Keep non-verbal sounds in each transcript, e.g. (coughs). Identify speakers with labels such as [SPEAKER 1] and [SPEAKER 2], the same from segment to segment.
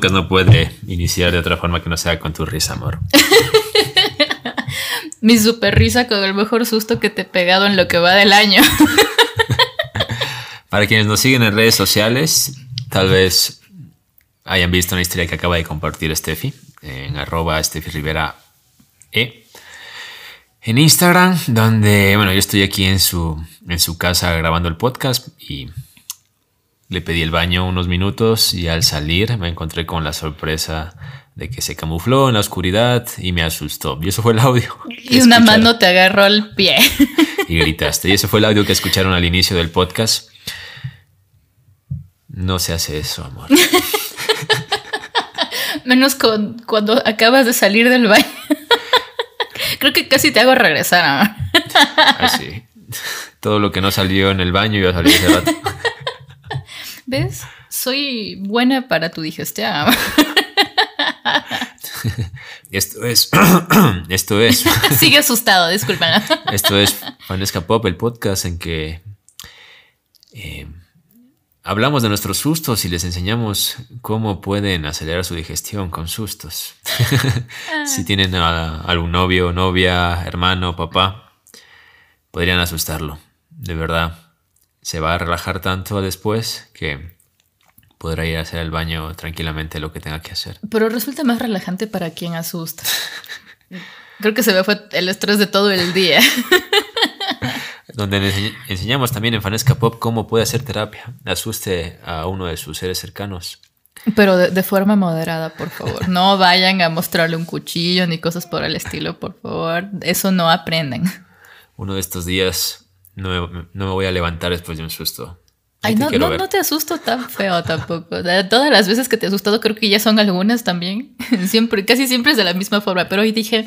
[SPEAKER 1] podcast no puede iniciar de otra forma que no sea con tu risa, amor. (laughs)
[SPEAKER 2] Mi super risa con el mejor susto que te he pegado en lo que va del año. (laughs)
[SPEAKER 1] Para quienes nos siguen en redes sociales, tal vez hayan visto una historia que acaba de compartir Steffi en arroba Steffi Rivera E. En Instagram, donde, bueno, yo estoy aquí en su, en su casa grabando el podcast y le pedí el baño unos minutos y al salir me encontré con la sorpresa de que se camufló en la oscuridad y me asustó. Y eso fue el audio. (laughs)
[SPEAKER 2] Y una mano te agarró el pie. (laughs)
[SPEAKER 1] Y gritaste. Y ese fue el audio que escucharon al inicio del podcast. No se hace eso, amor. (laughs)
[SPEAKER 2] Menos con, cuando acabas de salir del baño. Creo que casi te hago regresar, amor.
[SPEAKER 1] Así. Todo lo que no salió en el baño iba a salir ese rato.
[SPEAKER 2] ¿Ves? Soy buena para tu digestión. (laughs)
[SPEAKER 1] Esto es. (coughs) Esto es. (laughs)
[SPEAKER 2] Sigue asustado, disculpen. (laughs)
[SPEAKER 1] Esto es Fanesca Pop, el podcast en que eh, hablamos de nuestros sustos y les enseñamos cómo pueden acelerar su digestión con sustos. si tienen a algún novio, novia, hermano, papá, podrían asustarlo. De verdad se va a relajar tanto después que podrá ir a hacer el baño tranquilamente lo que tenga que hacer.
[SPEAKER 2] Pero resulta más relajante para quien asusta. Creo que se ve fue el estrés de todo el día. (laughs)
[SPEAKER 1] Donde enseñamos también en Fanesca Pop cómo puede hacer terapia. Asuste a uno de sus seres cercanos.
[SPEAKER 2] Pero de, de, forma moderada, por favor. No vayan a mostrarle un cuchillo ni cosas por el estilo, por favor. Eso no aprenden.
[SPEAKER 1] Uno de estos días no me, no me voy a levantar después de un susto.
[SPEAKER 2] Ay, no, no, no, te asusto tan feo tampoco. Todas las veces que te he asustado, creo que ya son algunas también. (laughs) Siempre, casi siempre es de la misma forma. Pero hoy dije,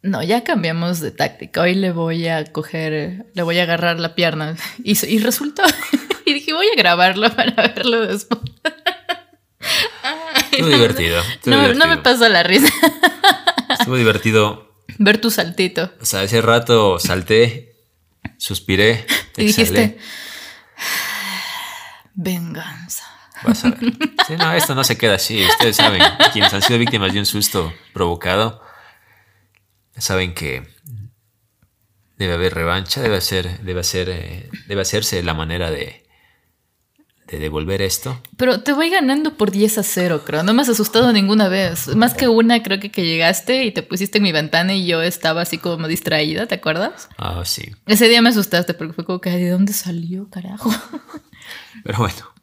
[SPEAKER 2] no, ya cambiamos de táctica. Hoy le voy a coger, le voy a agarrar la pierna. Y, y resultó. (laughs) y dije, voy a grabarlo para verlo después. (laughs)
[SPEAKER 1] Estuvo divertido.
[SPEAKER 2] No, divertido. no me pasó la risa.
[SPEAKER 1] Estuvo divertido.
[SPEAKER 2] Ver tu saltito.
[SPEAKER 1] O sea, ese rato salté Suspiré.
[SPEAKER 2] Y dijiste, venganza.
[SPEAKER 1] Sí, no, esto no se queda así. Ustedes saben, quienes han sido víctimas de un susto provocado, saben que debe haber revancha, debe, ser, debe, ser, eh, debe hacerse la manera de, de devolver esto.
[SPEAKER 2] Pero te voy ganando por 10 a 0, creo. No me has asustado ninguna vez. Más que una, creo que, que llegaste y te pusiste en mi ventana y yo estaba así como distraída, ¿te acuerdas?
[SPEAKER 1] Ah, sí.
[SPEAKER 2] Ese día me asustaste porque fue como que, ¿de dónde salió, carajo? (laughs)
[SPEAKER 1] Pero bueno,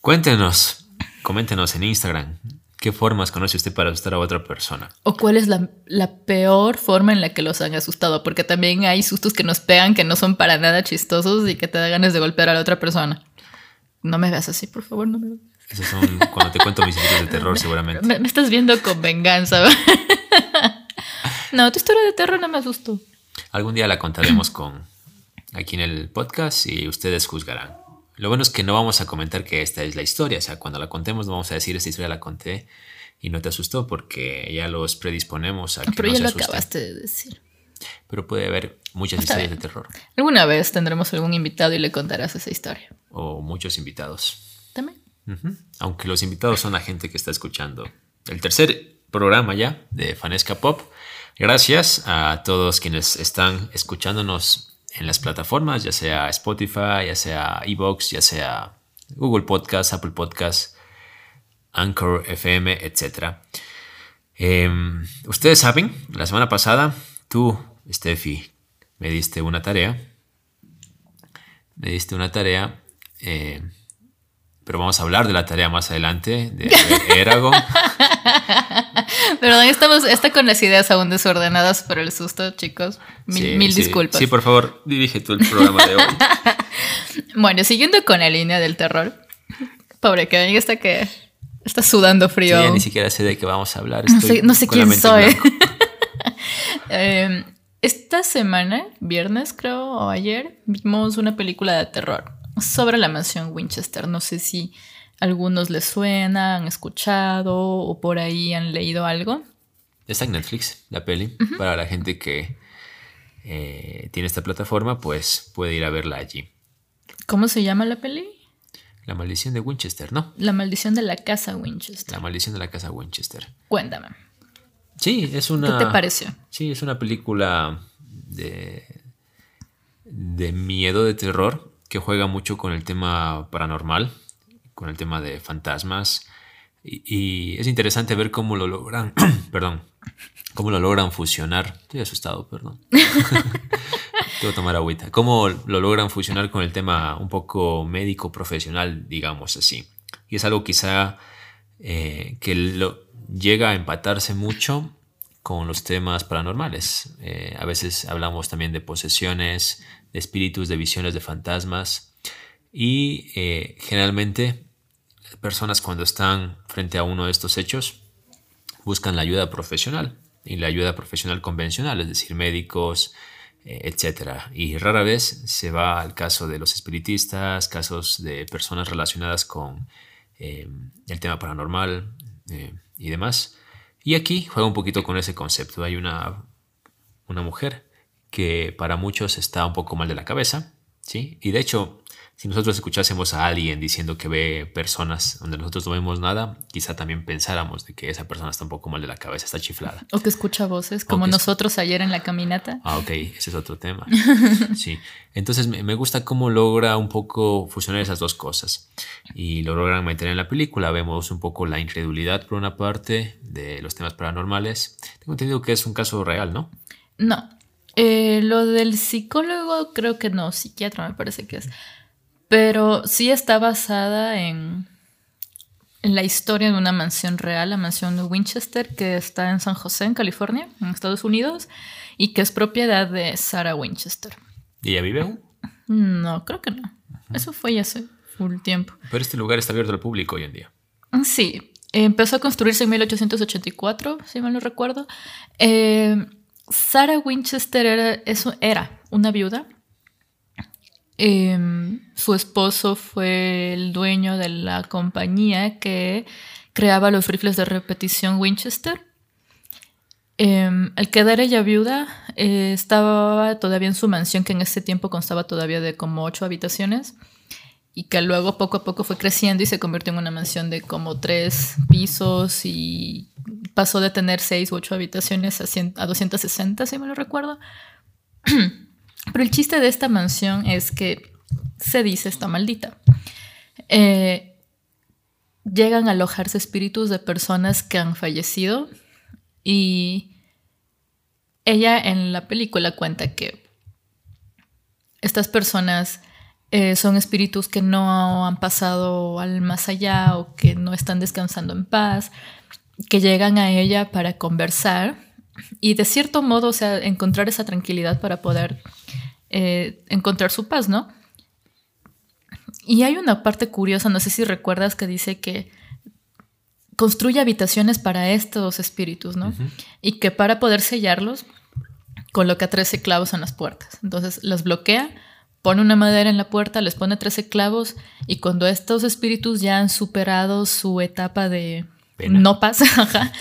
[SPEAKER 1] cuéntenos, coméntenos en Instagram. ¿Qué formas conoce usted para asustar a otra persona?
[SPEAKER 2] ¿O cuál es la, la, peor forma en la que los han asustado? Porque también hay sustos que nos pegan que no son para nada chistosos y que te da ganas de golpear a la otra persona. No me veas así, por favor, no me veas.
[SPEAKER 1] Esos son cuando te cuento mis historias de terror, (laughs) seguramente.
[SPEAKER 2] Me, me, estás viendo con venganza. (laughs) no, tu historia de terror no me asustó.
[SPEAKER 1] Algún día la contaremos con aquí en el podcast y ustedes juzgarán. Lo bueno es que no vamos a comentar que esta es la historia. O sea, cuando la contemos no vamos a decir esta historia la conté y no te asustó porque ya los predisponemos a que
[SPEAKER 2] Pero
[SPEAKER 1] no
[SPEAKER 2] ya
[SPEAKER 1] se
[SPEAKER 2] lo
[SPEAKER 1] asusten.
[SPEAKER 2] acabaste de decir.
[SPEAKER 1] Pero puede haber muchas
[SPEAKER 2] Está
[SPEAKER 1] historias
[SPEAKER 2] bien.
[SPEAKER 1] de terror
[SPEAKER 2] Alguna vez tendremos algún invitado y le contarás esa historia.
[SPEAKER 1] o muchos invitados.
[SPEAKER 2] También.
[SPEAKER 1] Aunque los invitados son la gente que está escuchando el tercer programa ya de Fanesca Pop. Gracias a todos quienes están escuchándonos en las plataformas, ya sea Spotify, ya sea Evox, ya sea Google Podcast, Apple Podcast, Anchor FM, etc. Em, Ustedes saben, la semana pasada tú, Steffi, me diste una tarea. Me diste una tarea. eh, pero vamos a hablar de la tarea más adelante, de (laughs) Erago.
[SPEAKER 2] Perdón, estamos, está con las ideas aún desordenadas por el susto, chicos. Mil,
[SPEAKER 1] Sí,
[SPEAKER 2] mil
[SPEAKER 1] sí.
[SPEAKER 2] disculpas.
[SPEAKER 1] Sí, por favor, dirige tú el programa de hoy. (laughs)
[SPEAKER 2] Bueno, siguiendo con la línea del terror. Pobre Kevin, está que está sudando
[SPEAKER 1] Sí,
[SPEAKER 2] frío.
[SPEAKER 1] ya ni siquiera sé de qué vamos a hablar.
[SPEAKER 2] no
[SPEAKER 1] Estoy
[SPEAKER 2] sé, no sé
[SPEAKER 1] con la
[SPEAKER 2] quién soy. (laughs) Eh, esta semana, viernes creo, o ayer, vimos una película de terror sobre la mansión Winchester. No sé si a algunos les suena, han escuchado o por ahí han leído algo.
[SPEAKER 1] Está en Netflix, la peli. Para la gente que eh, tiene esta plataforma, pues puede ir a verla allí.
[SPEAKER 2] ¿Cómo se llama la peli?
[SPEAKER 1] La maldición de Winchester, ¿no?
[SPEAKER 2] La maldición de la casa Winchester.
[SPEAKER 1] La maldición de la casa Winchester.
[SPEAKER 2] Cuéntame.
[SPEAKER 1] Sí, es una.
[SPEAKER 2] ¿Qué te pareció?
[SPEAKER 1] Sí, es una película de. de miedo, de terror, que juega mucho con el tema paranormal, con el tema de fantasmas. Y, y es interesante ver cómo lo logran. (clears throat) perdón. Cómo lo logran fusionar. Estoy asustado, perdón. (laughs) Tengo que tomar agüita. Cómo lo logran fusionar con el tema un poco médico profesional, digamos así. Y es algo quizá eh, que lo, llega a empatarse mucho con los temas paranormales. Eh, a veces hablamos también de posesiones, de espíritus, de visiones, de fantasmas. Y eh, generalmente personas cuando están frente a uno de estos hechos buscan la ayuda profesional y la ayuda profesional convencional, es decir, médicos, eh, etcétera. Y rara vez se va al caso de los espiritistas, casos de personas relacionadas con el tema paranormal y demás. Y aquí juega un poquito con ese concepto. Hay una, una mujer que para muchos está un poco mal de la cabeza, ¿sí? Y de hecho, si nosotros escuchásemos a alguien diciendo que ve personas donde nosotros no vemos nada, quizá también pensáramos de que esa persona está un poco mal de la cabeza, está chiflada.
[SPEAKER 2] O que escucha voces, como nosotros ayer en la caminata.
[SPEAKER 1] Ah, ok, ese es otro tema. (laughs) Sí, entonces me, me gusta cómo logra un poco fusionar esas dos cosas y lo logran meter en la película. Vemos un poco la incredulidad por una parte de los temas paranormales. Tengo entendido que es un caso real, ¿no?
[SPEAKER 2] No. Eh, lo del psicólogo creo que no, psiquiatra me parece que es. Pero sí está basada en, en la historia de una mansión real, la mansión de Winchester, que está en San José, en California, en Estados Unidos, y que es propiedad de Sarah Winchester.
[SPEAKER 1] ¿Y ella vive aún?
[SPEAKER 2] No, creo que no. Eso fue ya hace full tiempo.
[SPEAKER 1] Pero este lugar está abierto al público hoy en día.
[SPEAKER 2] Sí, empezó a construirse en 1884, si mal no recuerdo. Eh, Sarah Winchester era, eso era una viuda. Eh, su esposo fue el dueño de la compañía que creaba los rifles de repetición Winchester. Al quedar ella viuda, eh, estaba todavía en su mansión, que en ese tiempo constaba todavía de como ocho habitaciones y que luego poco a poco fue creciendo y se convirtió en una mansión de como tres pisos y pasó de tener seis u ocho habitaciones a, 100 a 260, si me lo recuerdo. (clears throat) Pero el chiste de esta mansión es que se dice está maldita. Eh, llegan a alojarse espíritus de personas que han fallecido y ella en la película cuenta que estas personas eh, son espíritus que no han pasado al más allá o que no están descansando en paz, que llegan a ella para conversar y de cierto modo, o sea, encontrar esa tranquilidad para poder eh, encontrar su paz, ¿no? Y hay una parte curiosa, no sé si recuerdas, que dice que construye habitaciones para estos espíritus, ¿no? Y que para poder sellarlos, coloca 13 clavos en las puertas. Entonces las bloquea, pone una madera en la puerta, les pone 13 clavos y cuando estos espíritus ya han superado su etapa de
[SPEAKER 1] Pena.
[SPEAKER 2] no pasa, (laughs) ajá,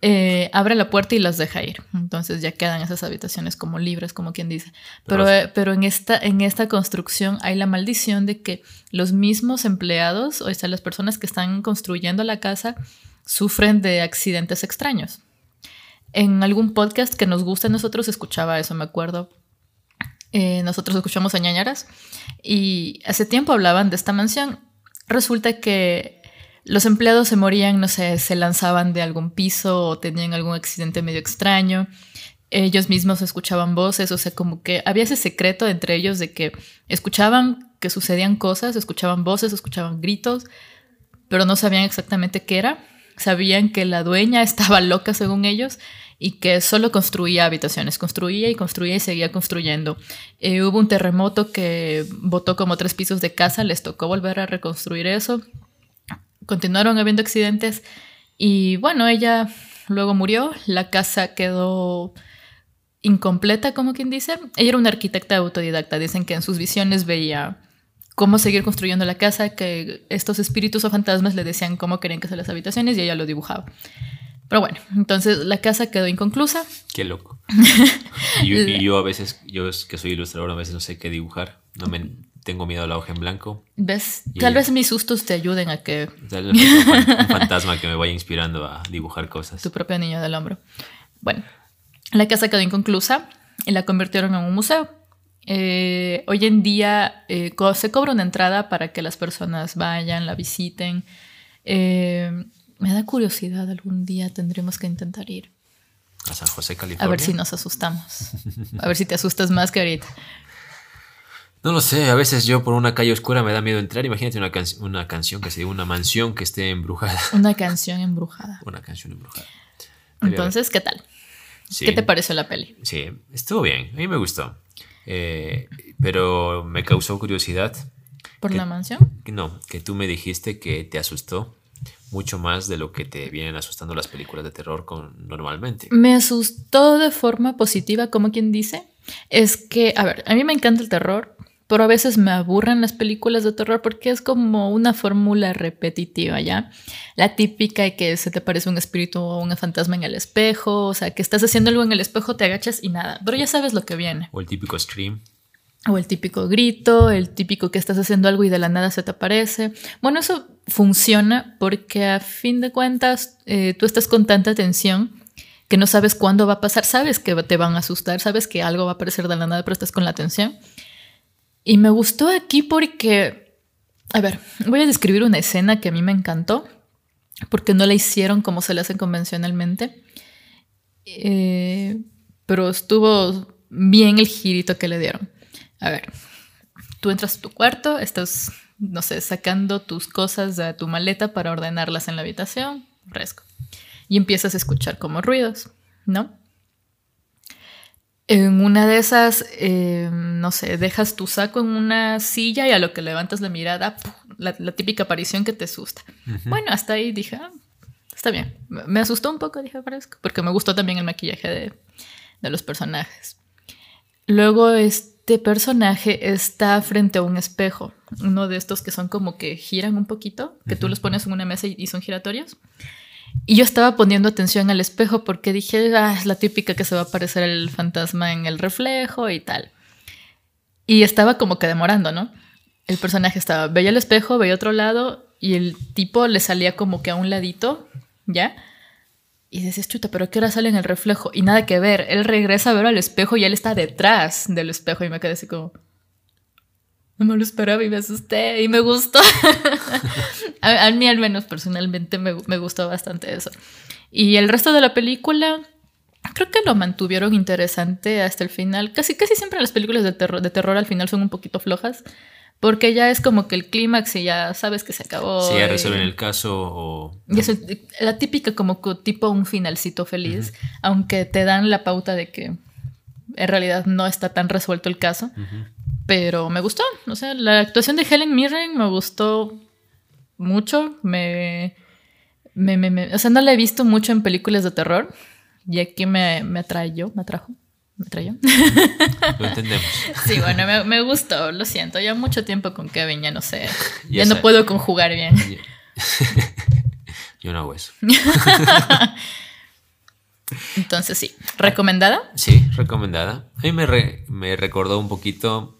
[SPEAKER 2] eh, abre la puerta y las deja ir. Entonces ya quedan esas habitaciones como libres, como quien dice. Pero,
[SPEAKER 1] Pero-
[SPEAKER 2] eh, pero en, esta, en esta construcción hay la maldición de que los mismos empleados, o sea, las personas que están construyendo la casa, sufren de accidentes extraños. En algún podcast que nos gusta a nosotros escuchaba eso, me acuerdo. Eh, nosotros escuchamos a ñañaras y hace tiempo hablaban de esta mansión. Resulta que los empleados se morían, no sé, se lanzaban de algún piso o tenían algún accidente medio extraño. Ellos mismos escuchaban voces, o sea, como que había ese secreto entre ellos de que escuchaban que sucedían cosas, escuchaban voces, escuchaban gritos, pero no sabían exactamente qué era. Sabían que la dueña (laughs) estaba loca según ellos y que solo construía habitaciones, construía y construía y seguía construyendo. Eh, hubo un terremoto que botó como tres pisos de casa, les tocó volver a reconstruir eso. Continuaron habiendo accidentes y bueno, ella luego murió, la casa quedó incompleta, como quien dice. Ella era una arquitecta autodidacta, dicen que en sus visiones veía cómo seguir construyendo la casa, que estos espíritus o fantasmas le decían cómo querían que sean las habitaciones y ella lo dibujaba. Pero bueno, entonces la casa quedó inconclusa.
[SPEAKER 1] Qué loco. (laughs) Y yo, y yo a veces, yo que soy ilustrador, a veces no sé qué dibujar. No me tengo miedo a la hoja en blanco.
[SPEAKER 2] ¿Ves? Tal vez mis sustos te ayuden a que...
[SPEAKER 1] Tal vez un (laughs) fantasma que me vaya inspirando a dibujar cosas.
[SPEAKER 2] Tu propio niño del hombro. Bueno, la casa quedó inconclusa y la convirtieron en un museo. Eh, hoy en día eh, se cobra una entrada para que las personas vayan, la visiten. Eh, me da curiosidad, algún día tendremos que intentar ir.
[SPEAKER 1] A San José, California.
[SPEAKER 2] A ver si nos asustamos. A ver si te asustas más que ahorita.
[SPEAKER 1] No lo sé, a veces yo por una calle oscura me da miedo entrar. Imagínate una, una canción que se una mansión que esté embrujada. (laughs)
[SPEAKER 2] Una canción embrujada.
[SPEAKER 1] una canción embrujada.
[SPEAKER 2] Entonces, ¿qué tal? ¿Qué te pareció la peli?
[SPEAKER 1] Sí, estuvo bien, a mí me gustó. Eh, pero me causó curiosidad.
[SPEAKER 2] ¿Por la mansión?
[SPEAKER 1] No, que tú me dijiste que te asustó mucho más de lo que te vienen asustando las películas de terror con, normalmente.
[SPEAKER 2] Me asustó de forma positiva, como quien dice. Es que, a ver, a mí me encanta el terror, pero a veces me aburren las películas de terror porque es como una fórmula repetitiva, ¿ya? La típica de que se te parece un espíritu o un fantasma en el espejo, o sea, que estás haciendo algo en el espejo, te agachas y nada, pero ya sabes lo que viene.
[SPEAKER 1] O el típico scream.
[SPEAKER 2] O el típico grito, el típico que estás haciendo algo y de la nada se te aparece. Bueno, eso funciona porque a fin de cuentas eh, tú estás con tanta atención que no sabes cuándo va a pasar, sabes que te van a asustar, sabes que algo va a aparecer de la nada, pero estás con la atención. Y me gustó aquí porque, a ver, voy a describir una escena que a mí me encantó, porque no la hicieron como se la hacen convencionalmente, eh, pero estuvo bien el girito que le dieron. A ver, tú entras a tu cuarto, estás, no sé, sacando tus cosas de tu maleta para ordenarlas en la habitación, fresco, y empiezas a escuchar como ruidos, ¿no? En una de esas, eh, no sé, dejas tu saco en una silla y a lo que levantas la mirada, la, típica aparición que te asusta. Bueno, hasta ahí dije, ah, está bien. Me asustó un poco, dije, fresco, porque me gustó también el maquillaje de, de los personajes. Luego este personaje está frente a un espejo, uno de estos que son como que giran un poquito, que tú los pones en una mesa y son giratorios. Y yo estaba poniendo atención al espejo porque dije, ah, es la típica que se va a aparecer el fantasma en el reflejo y tal. Y estaba como que demorando, ¿no? El personaje estaba, veía el espejo, veía otro lado y el tipo le salía como que a un ladito, ¿ya? Y decías, chuta, pero ¿qué hora sale en el reflejo? Y nada que ver, él regresa a ver al espejo y él está detrás del espejo y me quedé así como, no me lo esperaba y me asusté y me gustó. (laughs) a, mí al menos personalmente me, gustó bastante eso. Y el resto de la película creo que lo mantuvieron interesante hasta el final. Casi, casi siempre las películas de terror, de terror al final son un poquito flojas. Porque ya es como que el clímax y ya sabes que se acabó.
[SPEAKER 1] Sí, ya resuelven el caso o...
[SPEAKER 2] Y eso, la típica como tipo un finalcito feliz, aunque te dan la pauta de que en realidad no está tan resuelto el caso. Pero me gustó. O sea, la actuación de Helen Mirren me gustó mucho. Me, me, o sea, no la he visto mucho en películas de terror. Y aquí me, me atrayó, me atrajo. ¿Me atrayó?
[SPEAKER 1] Lo entendemos.
[SPEAKER 2] Sí, bueno, me, gustó, lo siento. Ya mucho tiempo con Kevin, ya no sé. (laughs) Ya, no puedo conjugar bien. (laughs)
[SPEAKER 1] Yo no hago eso. (laughs)
[SPEAKER 2] Entonces sí, ¿recomendada?
[SPEAKER 1] Sí, recomendada. A mí me, me recordó un poquito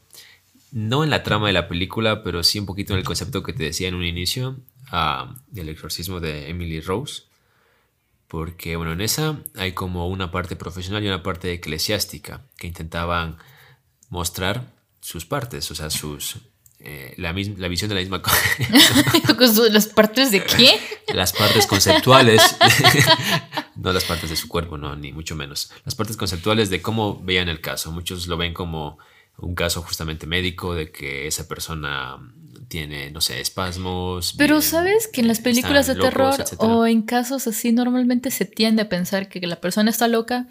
[SPEAKER 1] no en la trama de la película, pero sí un poquito en el concepto que te decía en un inicio, del exorcismo de Emily Rose. Porque, bueno, en esa hay como una parte profesional y una parte eclesiástica que intentaban mostrar sus partes, o sea, sus. Eh, la, la visión de la misma cosa. (laughs) (laughs)
[SPEAKER 2] ¿Las partes de qué?
[SPEAKER 1] Las partes conceptuales. (laughs) no las partes de su cuerpo, no, ni mucho menos. Las partes conceptuales de cómo veían el caso. Muchos lo ven como un caso justamente médico de que esa persona tiene, no sé, espasmos.
[SPEAKER 2] Pero sabes que en las películas de terror o en casos así normalmente se tiende a pensar que la persona está loca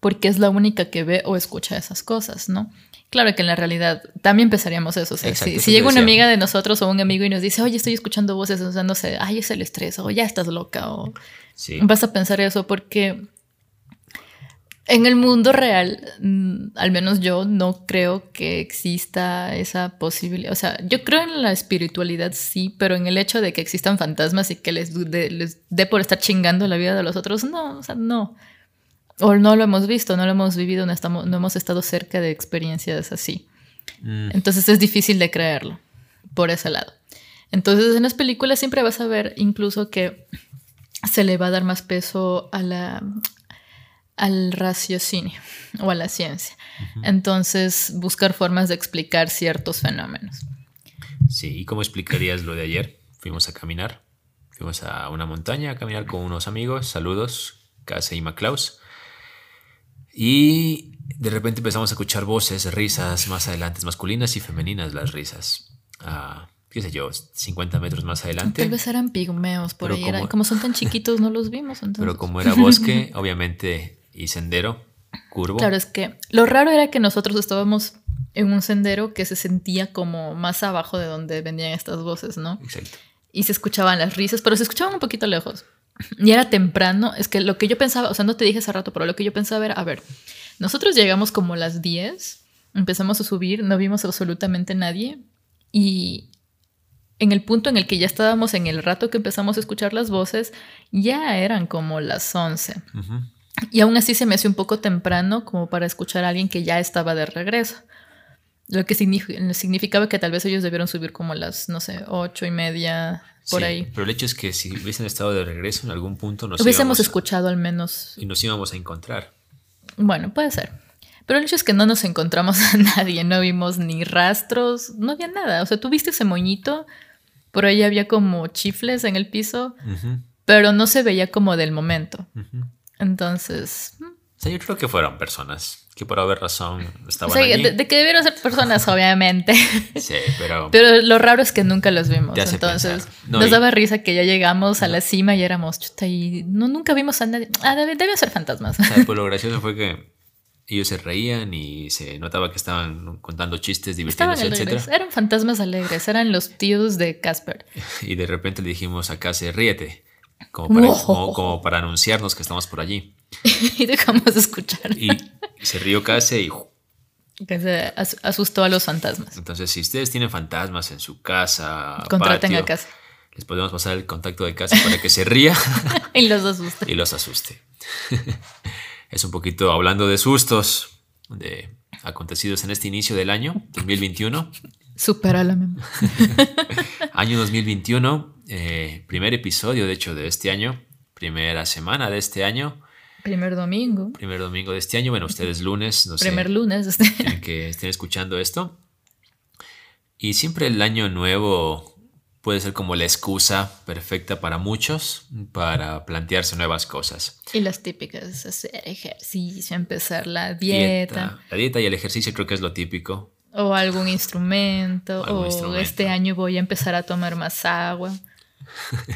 [SPEAKER 2] porque es la única que ve o escucha esas cosas, ¿no? Claro que en la realidad también pensaríamos eso. si, llega una amiga de nosotros o un amigo y nos dice, oye, estoy escuchando voces, o sea, no sé, ay, es el estrés, o ya estás loca, o vas a pensar eso porque en el mundo real, mm, al menos yo no creo que exista esa posibilidad. O sea, yo creo en la espiritualidad, sí, pero en el hecho de que existan fantasmas y que les dé por estar chingando la vida de los otros, no, o sea, no. O no lo hemos visto, no lo hemos vivido, no, estamos, no hemos estado cerca de experiencias así.
[SPEAKER 1] Mm,
[SPEAKER 2] Entonces es difícil de creerlo por ese lado. Entonces en las películas siempre vas a ver incluso que se le va a dar más peso a la, al raciocinio o a la ciencia. Entonces buscar formas de explicar ciertos fenómenos.
[SPEAKER 1] sí, ¿y cómo explicarías lo de ayer? Fuimos a caminar, fuimos a una montaña a caminar con unos amigos, saludos, Case y Maclaus. Y de repente empezamos a escuchar voces, risas más adelante, masculinas y femeninas las risas. Ah, qué sé yo, 50 metros más adelante.
[SPEAKER 2] Tal vez eran pigmeos por ahí. eran-
[SPEAKER 1] como-
[SPEAKER 2] como son tan chiquitos, no los vimos. (laughs) Entonces.
[SPEAKER 1] Pero como era bosque, (laughs) obviamente, y sendero, curvo.
[SPEAKER 2] Claro, es que lo raro era que nosotros estábamos en un sendero que se sentía como más abajo de donde venían estas voces, ¿no?
[SPEAKER 1] Exacto.
[SPEAKER 2] Y se escuchaban las risas, pero se escuchaban un poquito lejos. Y era temprano, es que lo que yo pensaba, o sea, no te dije hace rato, pero lo que yo pensaba era, a ver, nosotros llegamos como las 10, empezamos a subir, no vimos absolutamente nadie y en el punto en el que ya estábamos en el rato que empezamos a escuchar las voces, ya eran como las 11.
[SPEAKER 1] Ujú.
[SPEAKER 2] Y aún así se me hace un poco temprano como para escuchar a alguien que ya estaba de regreso. Lo que signifi- significaba que tal vez ellos debieron subir como a las, no sé, ocho y media, por
[SPEAKER 1] Sí,
[SPEAKER 2] ahí.
[SPEAKER 1] Pero el hecho es que si hubiesen estado de regreso en algún punto nos
[SPEAKER 2] Hubiésemos
[SPEAKER 1] a-
[SPEAKER 2] escuchado al menos.
[SPEAKER 1] y nos íbamos a encontrar.
[SPEAKER 2] Bueno, puede ser. Pero el hecho es que no nos encontramos a (laughs) nadie, no vimos ni rastros, no había nada. O sea, tú viste ese moñito, por ahí había como chifles en el piso, pero no se veía como del momento. Entonces,
[SPEAKER 1] O sea, yo creo que fueron personas que por haber razón
[SPEAKER 2] o
[SPEAKER 1] estaban
[SPEAKER 2] sea,
[SPEAKER 1] allí.
[SPEAKER 2] de, de que debieron ser personas, (laughs) obviamente.
[SPEAKER 1] Sí, pero,
[SPEAKER 2] Pero lo raro es que nunca los vimos. Entonces.
[SPEAKER 1] No,
[SPEAKER 2] nos
[SPEAKER 1] y-
[SPEAKER 2] daba risa que ya llegamos a la cima y éramos chuta y no, nunca vimos a nadie. Ah, debe, ser fantasmas.
[SPEAKER 1] o sea, pues lo (laughs) gracioso fue que ellos se reían y se notaba que estaban contando chistes, divirtiéndose, etcétera.
[SPEAKER 2] Eran fantasmas alegres. Eran los tíos de Casper. (laughs)
[SPEAKER 1] Y de repente le dijimos a Case, ríete, como para, como, como para anunciarnos que estamos por allí. (laughs)
[SPEAKER 2] y dejamos de escuchar.
[SPEAKER 1] Y se rió Case y
[SPEAKER 2] Que se as- asustó a los fantasmas.
[SPEAKER 1] entonces si ustedes tienen fantasmas en su casa,
[SPEAKER 2] Contraten
[SPEAKER 1] patio,
[SPEAKER 2] a casa.
[SPEAKER 1] les podemos pasar el contacto de Case para que se ría
[SPEAKER 2] y los asusta.
[SPEAKER 1] y los asuste. (laughs) (laughs) es un poquito hablando de sustos, de acontecidos en este inicio del año 2021.
[SPEAKER 2] Supera la memoria.
[SPEAKER 1] Año 2021, eh, primer episodio de hecho de este año, primera semana de este año,
[SPEAKER 2] Primer domingo.
[SPEAKER 1] primer domingo de este año. Bueno, ustedes lunes, no sé,
[SPEAKER 2] Primer lunes.
[SPEAKER 1] en que estén escuchando esto. Y siempre el año nuevo puede ser como la excusa perfecta para muchos para plantearse nuevas cosas.
[SPEAKER 2] y las típicas. Hacer ejercicio, empezar la dieta.
[SPEAKER 1] La dieta y el ejercicio creo que es lo típico.
[SPEAKER 2] O algún instrumento.
[SPEAKER 1] O algún
[SPEAKER 2] o
[SPEAKER 1] instrumento.
[SPEAKER 2] este año voy a empezar a tomar más agua.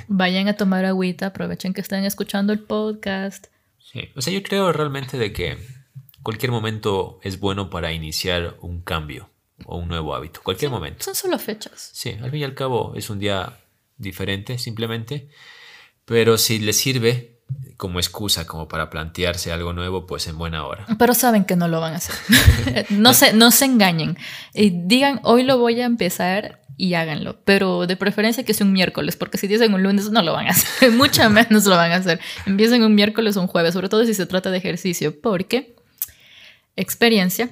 [SPEAKER 2] Vayan a tomar agüita, aprovechen que están escuchando el podcast.
[SPEAKER 1] Sí. O sea, yo creo realmente de que cualquier momento es bueno para iniciar un cambio o un nuevo hábito. Cualquier momento.
[SPEAKER 2] Son solo fechas.
[SPEAKER 1] Sí, al fin y al cabo es un día diferente simplemente. Pero si le sirve como excusa, como para plantearse algo nuevo, pues en buena hora.
[SPEAKER 2] Pero saben que no lo van a hacer. (laughs) no, se, no se engañen. Y digan, hoy lo voy a empezar y háganlo. Pero de preferencia que sea un miércoles, porque si dicen un lunes no lo van a hacer. (laughs) Mucho menos lo van a hacer. Empiecen un miércoles o un jueves, sobre todo si se trata de ejercicio, porque experiencia.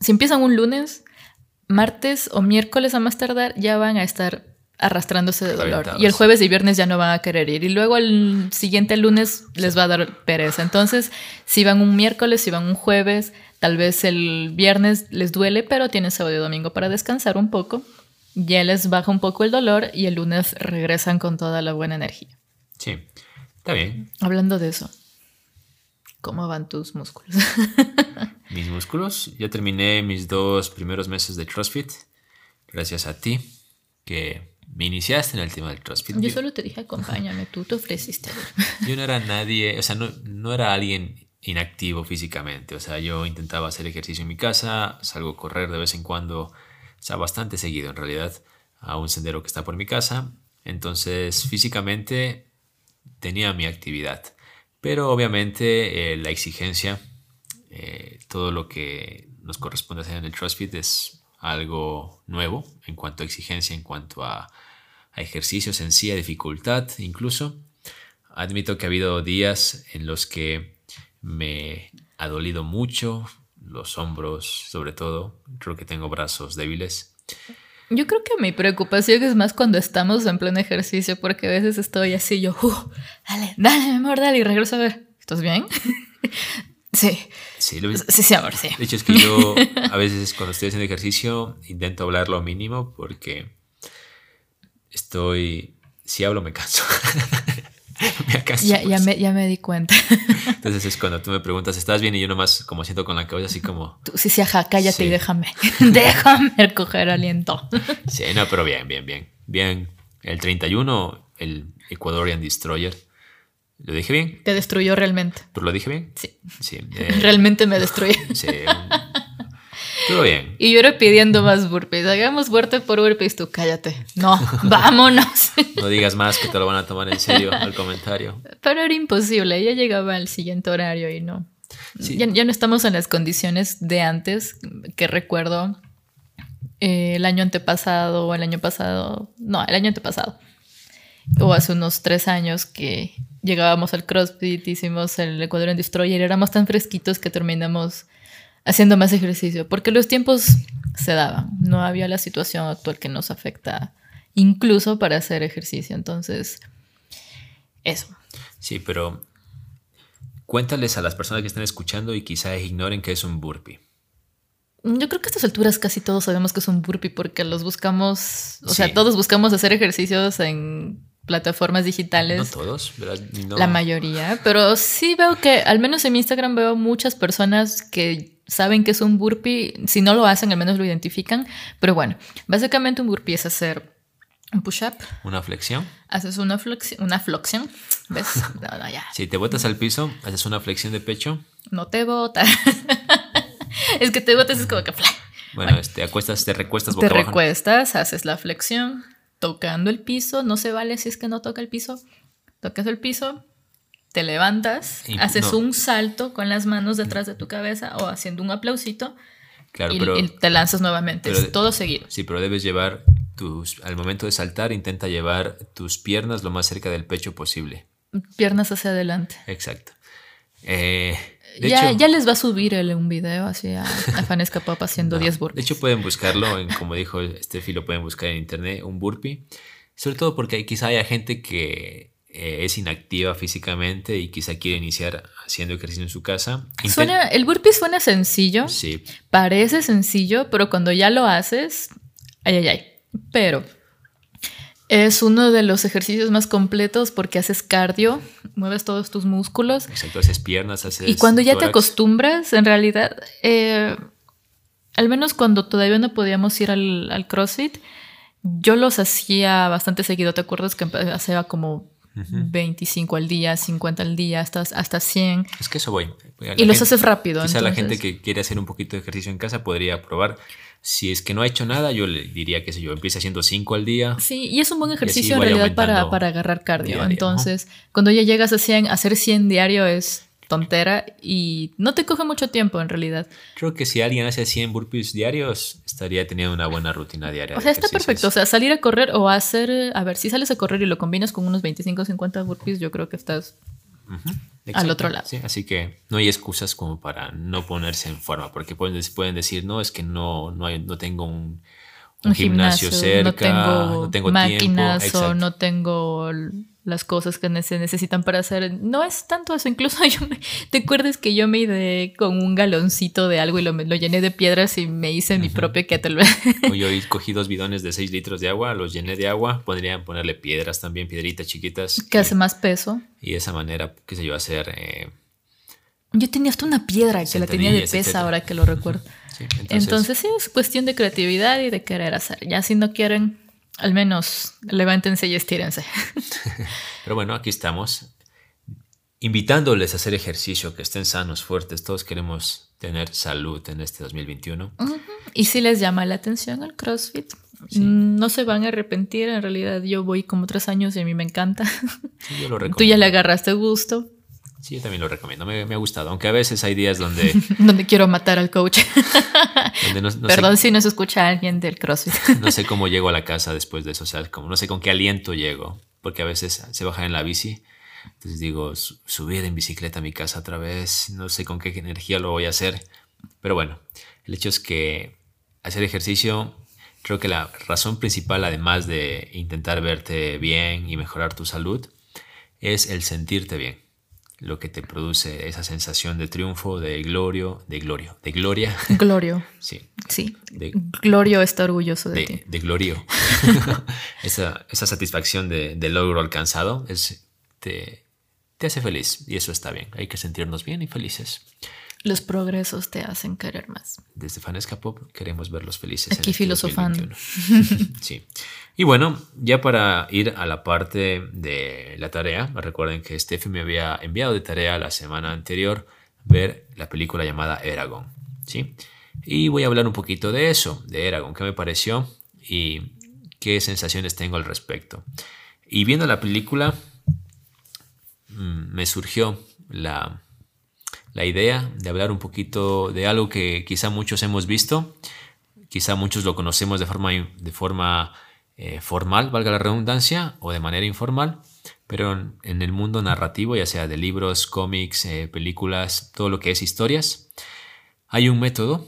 [SPEAKER 2] Si empiezan un lunes, martes o miércoles a más tardar, ya van a estar arrastrándose de dolor. Y el jueves y viernes ya no van a querer ir. Y luego el siguiente lunes les va a dar pereza. Entonces, si van un miércoles, si van un jueves, tal vez el viernes les duele, pero tienen sábado y domingo para descansar un poco. Ya les baja un poco el dolor y el lunes regresan con toda la buena energía.
[SPEAKER 1] Sí, está bien.
[SPEAKER 2] Hablando de eso, ¿cómo van tus músculos? (laughs)
[SPEAKER 1] Mis músculos. Ya terminé mis dos primeros meses de CrossFit. Gracias a ti, que me iniciaste en el tema del CrossFit.
[SPEAKER 2] Yo
[SPEAKER 1] Yo,
[SPEAKER 2] solo te dije, acompáñame, tú te ofreciste. (laughs)
[SPEAKER 1] yo no era nadie, o sea, no, no era alguien inactivo físicamente. O sea, yo intentaba hacer ejercicio en mi casa, salgo a correr de vez en cuando, o sea, bastante seguido en realidad, a un sendero que está por mi casa. Entonces, físicamente tenía mi actividad. Pero obviamente eh, la exigencia, eh, todo lo que nos corresponde hacer en el CrossFit es algo nuevo en cuanto a exigencia, en cuanto a, a ejercicios en sí, a dificultad incluso. Admito que ha habido días en los que me ha dolido mucho los hombros, sobre todo. Creo que tengo brazos débiles.
[SPEAKER 2] Yo creo que mi preocupación es más cuando estamos en pleno ejercicio, porque a veces estoy así, yo, uh, dale, dale, mi amor, dale, y regreso a ver, ¿estás bien? Sí.
[SPEAKER 1] Sí, lo-
[SPEAKER 2] Sí, sí, amor, sí.
[SPEAKER 1] De hecho, es que yo (laughs) a veces cuando estoy haciendo ejercicio intento hablar lo mínimo porque estoy... Si hablo me canso. (laughs) me canso.
[SPEAKER 2] Ya, ya,
[SPEAKER 1] pues.
[SPEAKER 2] me, ya me di cuenta. (laughs)
[SPEAKER 1] Entonces es cuando tú me preguntas, ¿estás bien? Y yo nomás como siento con la cabeza así como...
[SPEAKER 2] Tú, sí, sí, ajá, cállate
[SPEAKER 1] Sí.
[SPEAKER 2] y déjame. déjame coger aliento.
[SPEAKER 1] Sí, no, pero bien, bien, bien. Bien. El 31, el Ecuadorian Destroyer. ¿Lo dije bien?
[SPEAKER 2] Te destruyó realmente.
[SPEAKER 1] ¿Pero lo dije bien?
[SPEAKER 2] Sí.
[SPEAKER 1] Sí. (laughs) eh,
[SPEAKER 2] Realmente me destruyó. (laughs)
[SPEAKER 1] sí. Todo bien.
[SPEAKER 2] Y yo era pidiendo más burpees. Hagamos fuerte por burpees. Tú cállate. No, (laughs) vámonos.
[SPEAKER 1] No digas más que te lo van a tomar en serio al comentario.
[SPEAKER 2] Pero era imposible. Ya llegaba al siguiente horario y no.
[SPEAKER 1] Sí.
[SPEAKER 2] Ya, ya no estamos en las condiciones de antes que recuerdo eh, el año antepasado o el año pasado. No, el año antepasado. O hace unos tres años que llegábamos al CrossFit, hicimos el Ecuadorian Destroyer, éramos tan fresquitos que terminamos haciendo más ejercicio, porque los tiempos se daban, no había la situación actual que nos afecta incluso para hacer ejercicio, entonces eso.
[SPEAKER 1] Sí, pero cuéntales a las personas que están escuchando y quizá ignoren que es un burpee.
[SPEAKER 2] Yo creo que a estas alturas casi todos sabemos que es un burpee porque los buscamos, o
[SPEAKER 1] Sí.
[SPEAKER 2] sea, todos buscamos hacer ejercicios en plataformas digitales.
[SPEAKER 1] No todos, ¿verdad? No.
[SPEAKER 2] La mayoría, pero sí veo que, al menos en mi Instagram veo muchas personas que saben que es un burpee, si no lo hacen al menos lo identifican, pero bueno, básicamente un burpee es hacer un push-up,
[SPEAKER 1] Una flexión.
[SPEAKER 2] haces una flexión, una flexión, ¿ves? (laughs) No, no, ya,
[SPEAKER 1] Si te botas al piso, haces una flexión de pecho.
[SPEAKER 2] no te botas. (laughs) es que te botas es como que...
[SPEAKER 1] Bueno, te acuestas, te recuestas
[SPEAKER 2] Te
[SPEAKER 1] boca abajo.
[SPEAKER 2] recuestas, haces la flexión, tocando el piso, no se vale si es que no toca el piso, tocas el piso, te levantas,
[SPEAKER 1] Y-
[SPEAKER 2] haces
[SPEAKER 1] no.
[SPEAKER 2] un salto con las manos detrás de tu cabeza o haciendo un aplausito
[SPEAKER 1] Claro,
[SPEAKER 2] y,
[SPEAKER 1] pero
[SPEAKER 2] y te lanzas nuevamente,
[SPEAKER 1] pero-
[SPEAKER 2] es todo seguido.
[SPEAKER 1] sí, pero debes llevar tus al momento de saltar intenta llevar tus piernas lo más cerca del pecho posible.
[SPEAKER 2] Piernas hacia adelante.
[SPEAKER 1] Exacto. Eh, de
[SPEAKER 2] Ya,
[SPEAKER 1] hecho,
[SPEAKER 2] ya les va a subir el- un video así a, a Fanesca Pop haciendo (laughs)
[SPEAKER 1] No,
[SPEAKER 2] 10
[SPEAKER 1] De
[SPEAKER 2] burpees.
[SPEAKER 1] hecho, pueden buscarlo, en, como dijo Steffi, lo pueden buscar en internet, un burpee. Sobre todo porque quizá haya gente que eh, es inactiva físicamente y quizá quiere iniciar haciendo ejercicio en su casa.
[SPEAKER 2] Suena, el burpee suena sencillo,
[SPEAKER 1] Sí,
[SPEAKER 2] Parece sencillo, pero cuando ya lo haces, ay, ay, ay. Pero es uno de los ejercicios más completos porque haces cardio, mueves todos tus músculos.
[SPEAKER 1] exacto. Haces piernas, haces.
[SPEAKER 2] Y cuando ya te acostumbras, en realidad, eh, al menos cuando todavía no podíamos ir al, al CrossFit, yo los hacía bastante seguido. ¿Te acuerdas que hacía como 25 al día, 50 al día, hasta, hasta 100?
[SPEAKER 1] Es que eso voy. La
[SPEAKER 2] Y los haces rápido.
[SPEAKER 1] Quizá la
[SPEAKER 2] entonces-
[SPEAKER 1] gente que quiere hacer un poquito de ejercicio en casa podría probar. Si es que no ha hecho nada, yo le diría que sé yo, empiece haciendo 5 al día.
[SPEAKER 2] Sí, y es un buen ejercicio en realidad para, para agarrar cardio.
[SPEAKER 1] diario,
[SPEAKER 2] Entonces, cuando ya llegas a 100, hacer 100 diario es tontera y no te coge mucho tiempo en realidad.
[SPEAKER 1] Creo que si alguien hace 100 burpees diarios, estaría teniendo una buena rutina diaria.
[SPEAKER 2] O sea, está perfecto. O sea, salir a correr o hacer, a ver, si sales a correr y lo combinas con unos 25 o 50 burpees, yo creo que estás al otro lado.
[SPEAKER 1] Sí, así que no hay excusas como para no ponerse en forma, porque pueden, pueden decir, no, es que no, no, hay- no tengo un, un
[SPEAKER 2] un
[SPEAKER 1] gimnasio, cerca,
[SPEAKER 2] no tengo,
[SPEAKER 1] no tengo
[SPEAKER 2] máquinas
[SPEAKER 1] tiempo.
[SPEAKER 2] o no tengo las cosas que se necesitan para hacer. No es tanto eso. Incluso (laughs) yo me, ¿te acuerdas que yo me ideé con un galoncito de algo y lo, lo llené de piedras y me hice mi propio kettlebell? (laughs)
[SPEAKER 1] O yo cogí dos bidones de 6 litros de agua, los llené de agua, podrían ponerle piedras también, piedritas chiquitas.
[SPEAKER 2] que
[SPEAKER 1] y,
[SPEAKER 2] hace más peso.
[SPEAKER 1] y de esa manera, qué sé yo, hacer... eh,
[SPEAKER 2] Yo tenía hasta una piedra que la tenía de pesa
[SPEAKER 1] etcétera.
[SPEAKER 2] ahora que lo recuerdo. (laughs)
[SPEAKER 1] sí,
[SPEAKER 2] Entonces, sí, es cuestión de creatividad y de querer hacer. Ya si no quieren, al menos levántense y estírense. (laughs)
[SPEAKER 1] Pero bueno, aquí estamos invitándoles a hacer ejercicio, que estén sanos, fuertes. Todos queremos tener salud en este 2021.
[SPEAKER 2] Y si les llama la atención el CrossFit,
[SPEAKER 1] Sí.
[SPEAKER 2] mm, no se van a arrepentir. En realidad yo voy como tres años y a mí me encanta.
[SPEAKER 1] Sí, yo lo recomiendo. (laughs)
[SPEAKER 2] Tú ya le agarraste gusto.
[SPEAKER 1] Sí, yo también lo recomiendo. Me, me ha gustado. Aunque a veces hay días donde, (laughs)
[SPEAKER 2] Donde quiero matar al coach.
[SPEAKER 1] no, no (laughs)
[SPEAKER 2] Perdón
[SPEAKER 1] sé,
[SPEAKER 2] si no se escucha alguien del CrossFit. (laughs)
[SPEAKER 1] no sé cómo llego a la casa después de eso. O sea, como no sé con qué aliento llego. Porque a veces se baja en la bici. Entonces digo, su- subir en bicicleta a mi casa otra vez. No sé con qué energía lo voy a hacer. Pero bueno, el hecho es que hacer ejercicio, creo que la razón principal, además de intentar verte bien y mejorar tu salud, es el sentirte bien lo que te produce esa sensación de triunfo, de glorio, de glorio, de gloria. (laughs)
[SPEAKER 2] Glorio.
[SPEAKER 1] Sí.
[SPEAKER 2] Sí. glorio está orgulloso de, ti.
[SPEAKER 1] De glorio. (laughs) esa, satisfacción de, logro alcanzado es, te, te hace feliz y eso está bien. Hay que sentirnos bien y felices.
[SPEAKER 2] Los progresos te hacen querer más.
[SPEAKER 1] Desde Fanesca Pop queremos verlos felices.
[SPEAKER 2] Aquí este filosofando.
[SPEAKER 1] sí. Y bueno, ya para ir a la parte de la tarea, recuerden que Steffi me había enviado de tarea la semana anterior ver la película llamada Eragon. ¿sí? Y voy a hablar un poquito de eso, de Eragon, qué me pareció y qué sensaciones tengo al respecto. Y viendo la película, mm, me surgió la la idea de hablar un poquito de algo que quizá muchos hemos visto, quizá muchos lo conocemos de forma, de forma eh, formal, valga la redundancia, o de manera informal, pero en, el mundo narrativo, ya sea de libros, cómics, eh, películas, todo lo que es historias, hay un método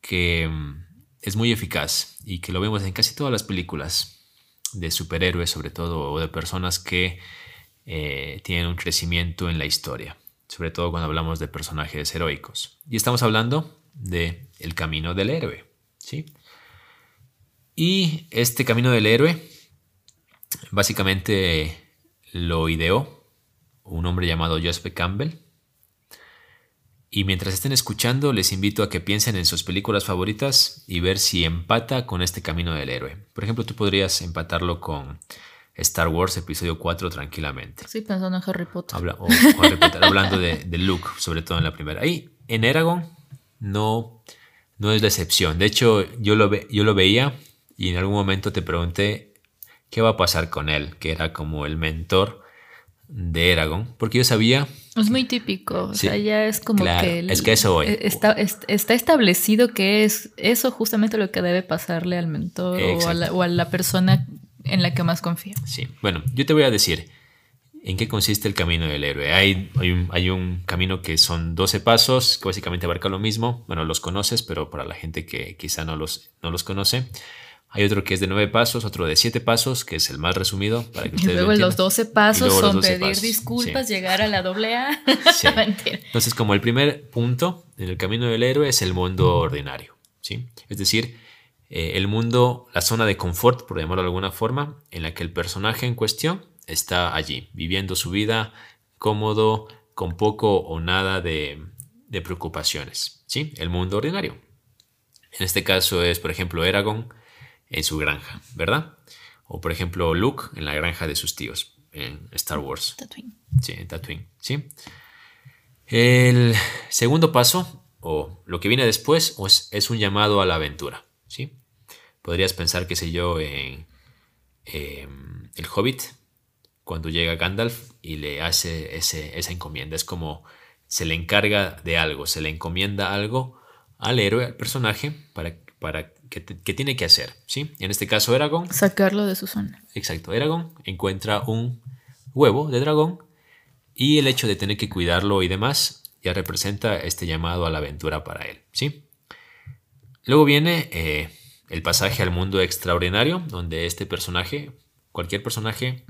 [SPEAKER 1] que mm, es muy eficaz y que lo vemos en casi todas las películas de superhéroes sobre todo o de personas que eh, tienen un crecimiento en la historia sobre todo cuando hablamos de personajes heroicos. Y estamos hablando de el camino del héroe, ¿sí? Y este camino del héroe básicamente lo ideó un hombre llamado Joseph Campbell. Y mientras estén escuchando, les invito a que piensen en sus películas favoritas y ver si empata con este camino del héroe. Por ejemplo, tú podrías empatarlo con Star Wars Episodio 4 tranquilamente.
[SPEAKER 2] Sí, pensando en Harry Potter.
[SPEAKER 1] hablando de, Luke, sobre todo en la primera. Y en Eragon no, no es la excepción. De hecho, yo lo, ve, yo lo veía y en algún momento te pregunté qué va a pasar con él, que era como el mentor de Eragon, porque yo sabía...
[SPEAKER 2] Es muy típico, o sea, ya es como que...
[SPEAKER 1] es que eso
[SPEAKER 2] e, Está, está, establecido que es eso justamente lo que debe pasarle al mentor o a, la, o a, la, persona en la que más confío.
[SPEAKER 1] Sí, bueno, yo te voy a decir en qué consiste el camino del héroe. Hay, hay, un, camino que son 12 pasos, que básicamente abarca lo mismo. Bueno, los conoces, pero para la gente que quizá no los, no los conoce. Hay otro que es de 9 pasos, otro de 7 pasos, que es el más resumido. Para que
[SPEAKER 2] y luego los 12 pasos son pedir disculpas, llegar a la doble A.
[SPEAKER 1] Sí. (laughs) Entonces, como el primer punto en el camino del héroe es el mundo ordinario. ¿sí? Es decir, eh, el mundo, la zona de confort, por llamarlo de alguna forma, en la que el personaje en cuestión está allí, viviendo su vida cómodo, con poco o nada de, preocupaciones. ¿sí? El mundo ordinario. En este caso es, por ejemplo, Eragon en su granja, ¿verdad? O, por ejemplo, Luke en la granja de sus tíos en Star Wars.
[SPEAKER 2] Tatooine.
[SPEAKER 1] Sí, en Tatooine. ¿sí? El segundo paso, o lo que viene después, es un llamado a la aventura. ¿sí? Podrías pensar, qué sé yo, en em, El Hobbit, cuando llega Gandalf y le hace esa encomienda. Es como se le encarga de algo, se le encomienda algo al héroe, al personaje, para, para que, tiene que hacer. ¿sí? En este caso, Eragon.
[SPEAKER 2] Sacarlo de su zona.
[SPEAKER 1] Exacto. Eragon encuentra un huevo de dragón y el hecho de tener que cuidarlo y demás ya representa este llamado a la aventura para él. ¿sí? Luego viene eh, el pasaje al mundo extraordinario, donde este personaje, cualquier personaje,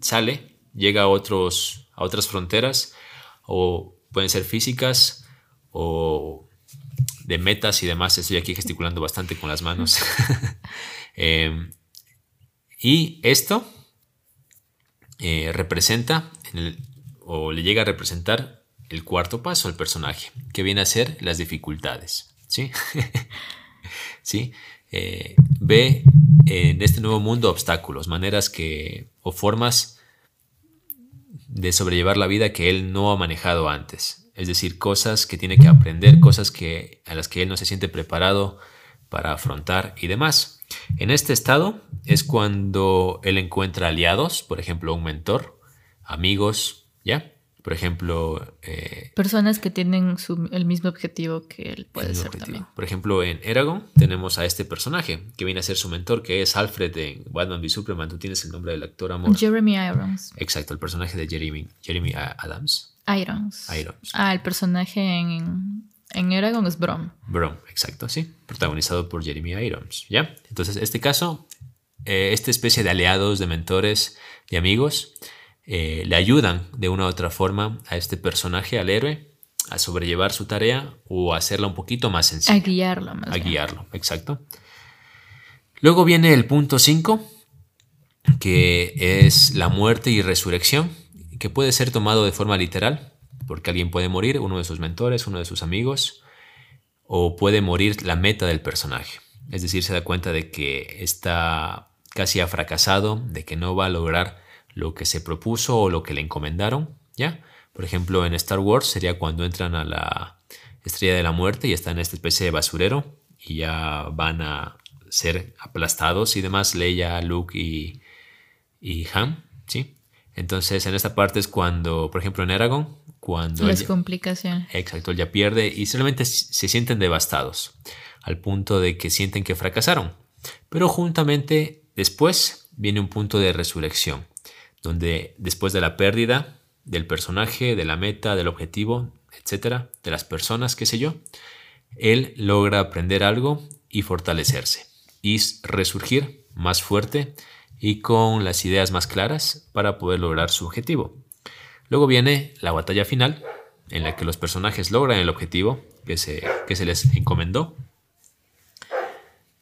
[SPEAKER 1] sale, llega a, otros, a otras fronteras, o pueden ser físicas, o de metas y demás. Estoy aquí gesticulando bastante con las manos. (laughs) (laughs) Em, y esto eh, representa, o le llega a representar el cuarto paso al personaje, que viene a ser las dificultades. ¿sí? (laughs) ¿sí? Eh, ve en este nuevo mundo obstáculos, maneras que, o formas de sobrellevar la vida que él no ha manejado antes. Es decir, cosas que tiene que aprender, cosas que, a las que él no se siente preparado para afrontar y demás. En este estado es cuando él encuentra aliados, por ejemplo, un mentor, amigos, ¿ya? Por ejemplo... Eh,
[SPEAKER 2] Personas que tienen el mismo objetivo que él puede ser también.
[SPEAKER 1] Por ejemplo, en Eragon tenemos a este personaje que viene a ser su mentor, que es Alfred en Batman v Superman. Tú tienes el nombre del actor, amor.
[SPEAKER 2] Jeremy Irons.
[SPEAKER 1] Exacto, el personaje de Jeremy, Jeremy Adams.
[SPEAKER 2] Irons.
[SPEAKER 1] Irons.
[SPEAKER 2] Ah, el personaje en En Eragon es Brom.
[SPEAKER 1] Brom, exacto, sí. Protagonizado por Jeremy Irons, ¿ya? Entonces, este caso, eh, esta especie de aliados, de mentores, de amigos, eh, le ayudan de una u otra forma a este personaje, al héroe, a sobrellevar su tarea o a hacerla un poquito más sencilla.
[SPEAKER 2] A guiarlo, más
[SPEAKER 1] A
[SPEAKER 2] bien.
[SPEAKER 1] guiarlo, exacto. Luego viene el punto 5, que es la muerte y resurrección, que puede ser tomado de forma literal, porque alguien puede morir, uno de sus mentores, uno de sus amigos, o puede morir la meta del personaje. Es decir, se da cuenta de que está casi ha fracasado, de que no va a lograr lo que se propuso o lo que le encomendaron, ¿ya? Por ejemplo, en Star Wars sería cuando entran a la Estrella de la Muerte y están en esta especie de basurero y ya van a ser aplastados y demás, Leia, Luke y, y Han, ¿sí? Entonces, en esta parte es cuando, por ejemplo, en Aragón, cuando...
[SPEAKER 2] Las complicaciones.
[SPEAKER 1] Exacto, él ya pierde y solamente se sienten devastados, al punto de que sienten que fracasaron. Pero juntamente después viene un punto de resurrección, donde después de la pérdida del personaje, de la meta, del objetivo, etcétera, de las personas, qué sé yo, él logra aprender algo y fortalecerse y resurgir más fuerte y con las ideas más claras para poder lograr su objetivo. Luego viene la batalla final, en la que los personajes logran el objetivo que se, que se les encomendó.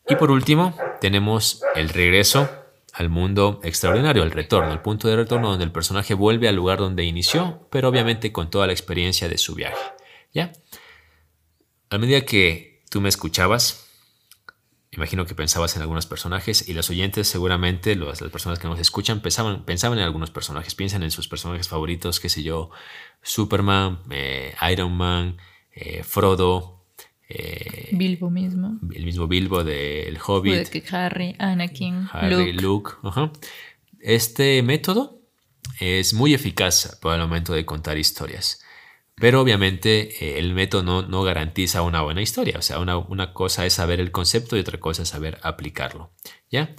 [SPEAKER 1] Y por último, tenemos el regreso al mundo extraordinario, el retorno, el punto de retorno donde el personaje vuelve al lugar donde inició, pero obviamente con toda la experiencia de su viaje. ¿Ya? A medida que tú me escuchabas, imagino que pensabas en algunos personajes y los oyentes seguramente, las personas que nos escuchan, pensaban, pensaban en algunos personajes, piensan en sus personajes favoritos, qué sé yo, Superman, eh, Iron Man, eh, Frodo, eh,
[SPEAKER 2] Bilbo mismo.
[SPEAKER 1] el mismo Bilbo del Hobbit,
[SPEAKER 2] que Harry, Anakin,
[SPEAKER 1] Harry,
[SPEAKER 2] Luke.
[SPEAKER 1] Luke. ajá. Este método es muy eficaz para el momento de contar historias. Pero obviamente eh, el método no, no garantiza una buena historia. O sea, una, una cosa es saber el concepto y otra cosa es saber aplicarlo. ¿Ya?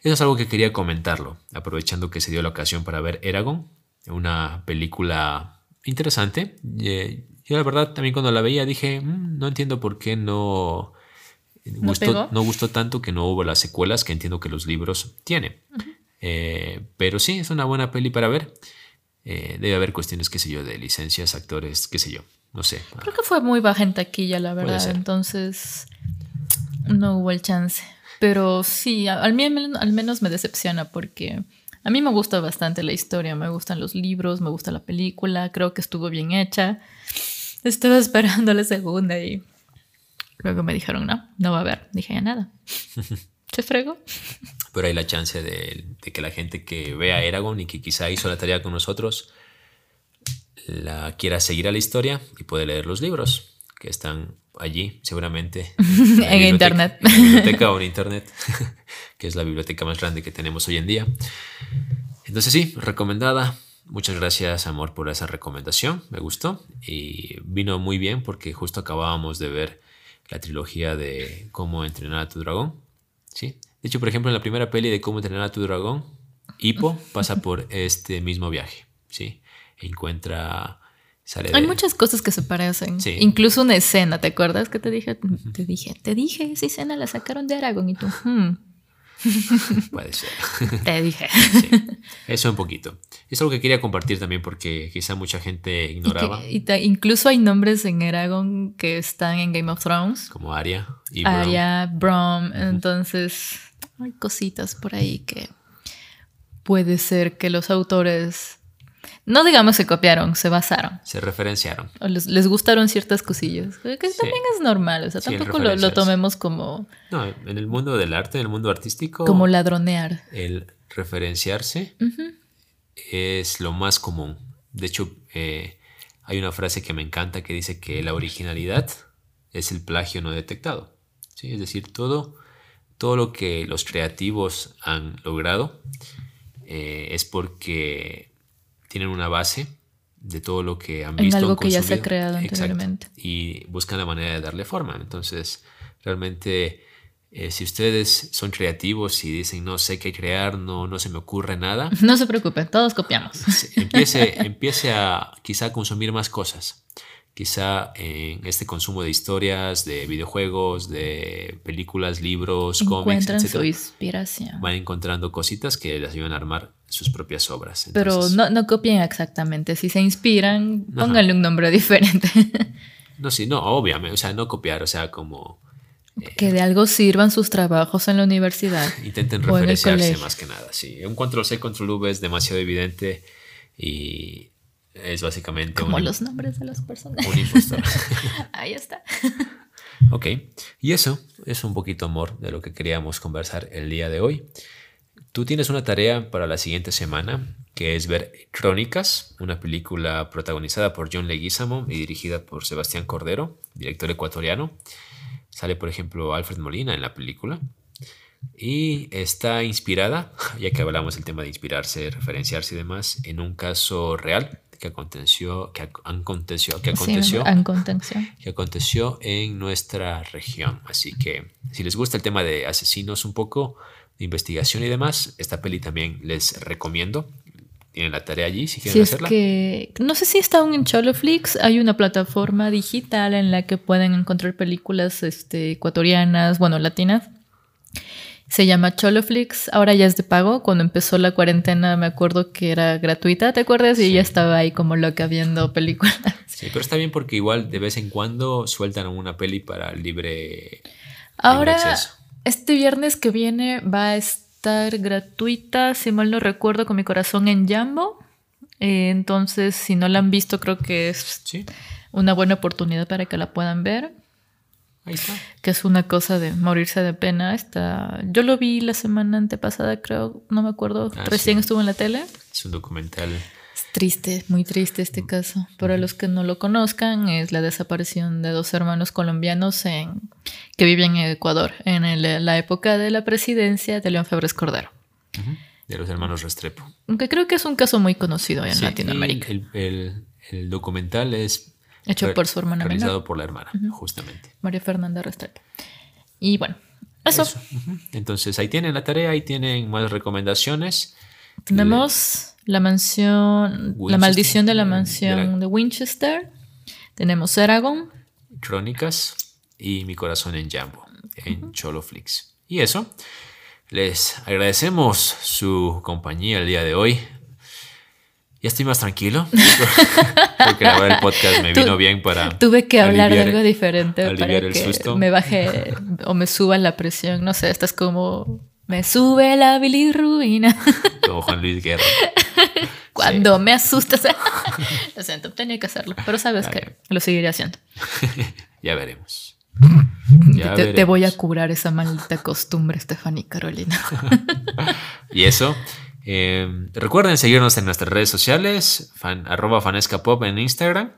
[SPEAKER 1] Eso es algo que quería comentarlo, aprovechando que se dio la ocasión para ver Eragon, una película interesante. Eh, yo la verdad también cuando la veía dije, "Mm, no entiendo por qué no, gustó,
[SPEAKER 2] pegó?
[SPEAKER 1] no gustó tanto que no hubo las secuelas que entiendo que los libros tienen. Eh, pero sí, es una buena peli para ver. Eh, debe haber cuestiones, qué sé yo, de licencias, actores, qué sé yo, no sé.
[SPEAKER 2] Creo que fue muy baja en taquilla, la verdad. Entonces no hubo el chance. Pero sí, a- al, al menos me decepciona porque a mí me gusta bastante la historia, me gustan los libros, me gusta la película, creo que estuvo bien hecha. Estaba (laughs) esperando la segunda y luego me dijeron, no, no va a haber. Dije, ya nada. (laughs) Se fregó.
[SPEAKER 1] Pero hay la chance de, de que la gente que vea Eragon y que quizá hizo la tarea con nosotros la quiera seguir a la historia y puede leer los libros que están allí, seguramente. (laughs)
[SPEAKER 2] En internet.
[SPEAKER 1] En biblioteca o en internet, que es la biblioteca más grande que tenemos hoy en día. Entonces sí, recomendada. Muchas gracias, amor, por esa recomendación. Me gustó y vino muy bien porque justo acabábamos de ver la trilogía de Cómo entrenar a tu dragón. ¿sí? De hecho, por ejemplo, en la primera peli de Cómo entrenar a tu dragón, Hippo pasa por este mismo viaje. ¿sí? Encuentra... Sale
[SPEAKER 2] Hay
[SPEAKER 1] de-
[SPEAKER 2] muchas cosas que se parecen.
[SPEAKER 1] Sí.
[SPEAKER 2] Incluso una escena, ¿te acuerdas que te dije? Te dije, te dije, esa escena la sacaron de Aragón y tú, "Hmm, (laughs)
[SPEAKER 1] Puede ser. (laughs)
[SPEAKER 2] te dije.
[SPEAKER 1] Eso un poquito. Es algo que quería compartir también porque quizá mucha gente
[SPEAKER 2] Y que-
[SPEAKER 1] ignoraba,
[SPEAKER 2] y incluso hay nombres en Aragón que están en Game of Thrones.
[SPEAKER 1] como Arya y Bronn.
[SPEAKER 2] Arya, Brom, entonces hay cositas por ahí que puede ser que los autores, no digamos se copiaron, se basaron.
[SPEAKER 1] Se referenciaron.
[SPEAKER 2] O les, les gustaron ciertas cosillas, que también es normal, o sea,
[SPEAKER 1] Sí,
[SPEAKER 2] tampoco lo, lo tomemos como,
[SPEAKER 1] No, en el mundo del arte, en el mundo artístico,
[SPEAKER 2] como ladronear.
[SPEAKER 1] el referenciarse es lo más común. De hecho, eh, hay una frase que me encanta que dice que la originalidad es el plagio no detectado. ¿sí? Es decir, todo, todo lo que los creativos han logrado eh, es porque tienen una base de todo lo que han
[SPEAKER 2] En
[SPEAKER 1] visto.
[SPEAKER 2] algo
[SPEAKER 1] han
[SPEAKER 2] que ya se ha creado
[SPEAKER 1] Exacto.
[SPEAKER 2] anteriormente.
[SPEAKER 1] Y buscan la manera de darle forma. Entonces, realmente, eh, si ustedes son creativos y dicen no sé qué crear, no, no se me ocurre nada, (laughs)
[SPEAKER 2] No se preocupen, todos copiamos.
[SPEAKER 1] empiece, (laughs) empiece a quizá consumir más cosas. Quizá en este consumo de historias, de videojuegos, de películas, libros, cómics,
[SPEAKER 2] Encuentran su
[SPEAKER 1] etc.
[SPEAKER 2] inspiración.
[SPEAKER 1] Van encontrando cositas que les ayudan a armar sus propias obras.
[SPEAKER 2] Pero no, no copien exactamente. Si se inspiran,
[SPEAKER 1] Ajá.
[SPEAKER 2] pónganle un nombre diferente.
[SPEAKER 1] no, sí, no, obviamente, o sea, no copiar, o sea, como
[SPEAKER 2] que de algo sirvan sus trabajos en la universidad. (laughs)
[SPEAKER 1] intenten referenciarse más que nada. Sí, un control C, control V es demasiado evidente y es básicamente
[SPEAKER 2] Como
[SPEAKER 1] un,
[SPEAKER 2] los nombres de las personas.
[SPEAKER 1] un impostor. (laughs)
[SPEAKER 2] Ahí está. (laughs)
[SPEAKER 1] ok, y eso es un poquito amor de lo que queríamos conversar el día de hoy. Tú tienes una tarea para la siguiente semana, que es ver Crónicas, una película protagonizada por John Leguizamo y dirigida por Sebastián Cordero, director ecuatoriano. Sale, por ejemplo, Alfred Molina en la película. Y está inspirada, (laughs) ya que hablamos del tema de inspirarse, referenciarse y demás, en un caso real que aconteció, que ac- aconteció, que aconteció,
[SPEAKER 2] Sí,
[SPEAKER 1] que aconteció en nuestra región. Así que si les gusta el tema de asesinos un poco, de investigación y demás, esta peli también les recomiendo. Tienen la tarea allí si quieren
[SPEAKER 2] Si es
[SPEAKER 1] hacerla.
[SPEAKER 2] que no sé si está aún en Choloflix, hay una plataforma digital en la que pueden encontrar películas este, ecuatorianas, bueno, latinas. Se llama Choloflix, ahora ya es de pago. Cuando empezó la cuarentena me acuerdo que era gratuita, ¿te acuerdas? Y
[SPEAKER 1] Sí.
[SPEAKER 2] ya estaba ahí como loca viendo películas. (laughs)
[SPEAKER 1] Sí, pero está bien porque igual de vez en cuando sueltan una peli para libre,
[SPEAKER 2] Ahora,
[SPEAKER 1] libre
[SPEAKER 2] este viernes que viene va a estar gratuita, si mal no recuerdo, con mi corazón en Jambo. Eh, entonces, si no la han visto, creo que es
[SPEAKER 1] Sí,
[SPEAKER 2] una buena oportunidad para que la puedan ver.
[SPEAKER 1] Ahí está.
[SPEAKER 2] Que es una cosa de morirse de pena. Está... Yo lo vi la semana antepasada, creo, no me acuerdo.
[SPEAKER 1] Ah,
[SPEAKER 2] Recién
[SPEAKER 1] sí.
[SPEAKER 2] estuvo en la tele.
[SPEAKER 1] Es un documental.
[SPEAKER 2] Es triste, muy triste este caso. Para los que no lo conozcan, es la desaparición de dos hermanos colombianos en... que viven en Ecuador, en el- la época de la presidencia de León Febres Cordero.
[SPEAKER 1] De los hermanos Restrepo.
[SPEAKER 2] Aunque creo que es un caso muy conocido en
[SPEAKER 1] Sí,
[SPEAKER 2] Latinoamérica.
[SPEAKER 1] el- el documental es
[SPEAKER 2] Hecho por su hermana
[SPEAKER 1] realizado
[SPEAKER 2] menor,
[SPEAKER 1] por la hermana, justamente.
[SPEAKER 2] María Fernanda Restrepo. Y bueno, eso.
[SPEAKER 1] Entonces ahí tienen la tarea, ahí tienen más recomendaciones.
[SPEAKER 2] Tenemos la mansión, la maldición de la
[SPEAKER 1] de la-
[SPEAKER 2] mansión de Winchester. Tenemos Eragon.
[SPEAKER 1] Crónicas y Mi Corazón en Jambo, en Choloflix. Y eso, les agradecemos su compañía el día de hoy. Ya estoy más tranquilo. (laughs) Porque grabar el podcast me vino bien para.
[SPEAKER 2] Tuve que hablar
[SPEAKER 1] aliviar-
[SPEAKER 2] de algo diferente
[SPEAKER 1] aliviar
[SPEAKER 2] para
[SPEAKER 1] el
[SPEAKER 2] que
[SPEAKER 1] susto.
[SPEAKER 2] me baje o me suba la presión. No sé, estás como me sube la bilirruina (laughs)
[SPEAKER 1] Como Juan Luis Guerra. (laughs)
[SPEAKER 2] cuando me asustas. Lo siento, tenía que hacerlo, pero sabes que lo seguiré haciendo.
[SPEAKER 1] Ya veremos.
[SPEAKER 2] Te,
[SPEAKER 1] Ya
[SPEAKER 2] te voy a curar esa maldita costumbre, Stephanie Carolina.
[SPEAKER 1] Y eso. Eh, recuerden seguirnos en nuestras redes sociales, fan, arroba fanescapop en Instagram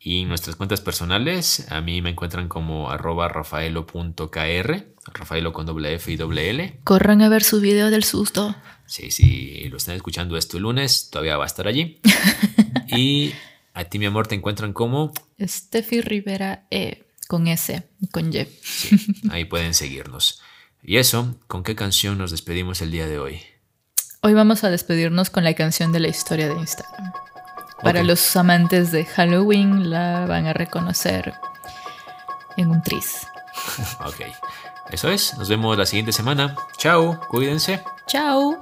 [SPEAKER 1] y nuestras cuentas personales. A mí me encuentran como arroba rafaelo.kr, rafaelo con doble F y doble L.
[SPEAKER 2] Corran a ver su video del susto.
[SPEAKER 1] Sí, si lo están escuchando este lunes, todavía va a estar allí. (laughs) y a ti, mi amor, te encuentran como...
[SPEAKER 2] Steffi Rivera E, con S, y con Y.
[SPEAKER 1] Sí, ahí pueden seguirnos. Y eso, ¿con qué canción nos despedimos el día de hoy?
[SPEAKER 2] Hoy vamos a despedirnos con la canción de la historia de Instagram. Para los amantes de Halloween la van a reconocer en un tris. (laughs)
[SPEAKER 1] Ok, eso es. Nos vemos la siguiente semana. Chao, cuídense.
[SPEAKER 2] Chao.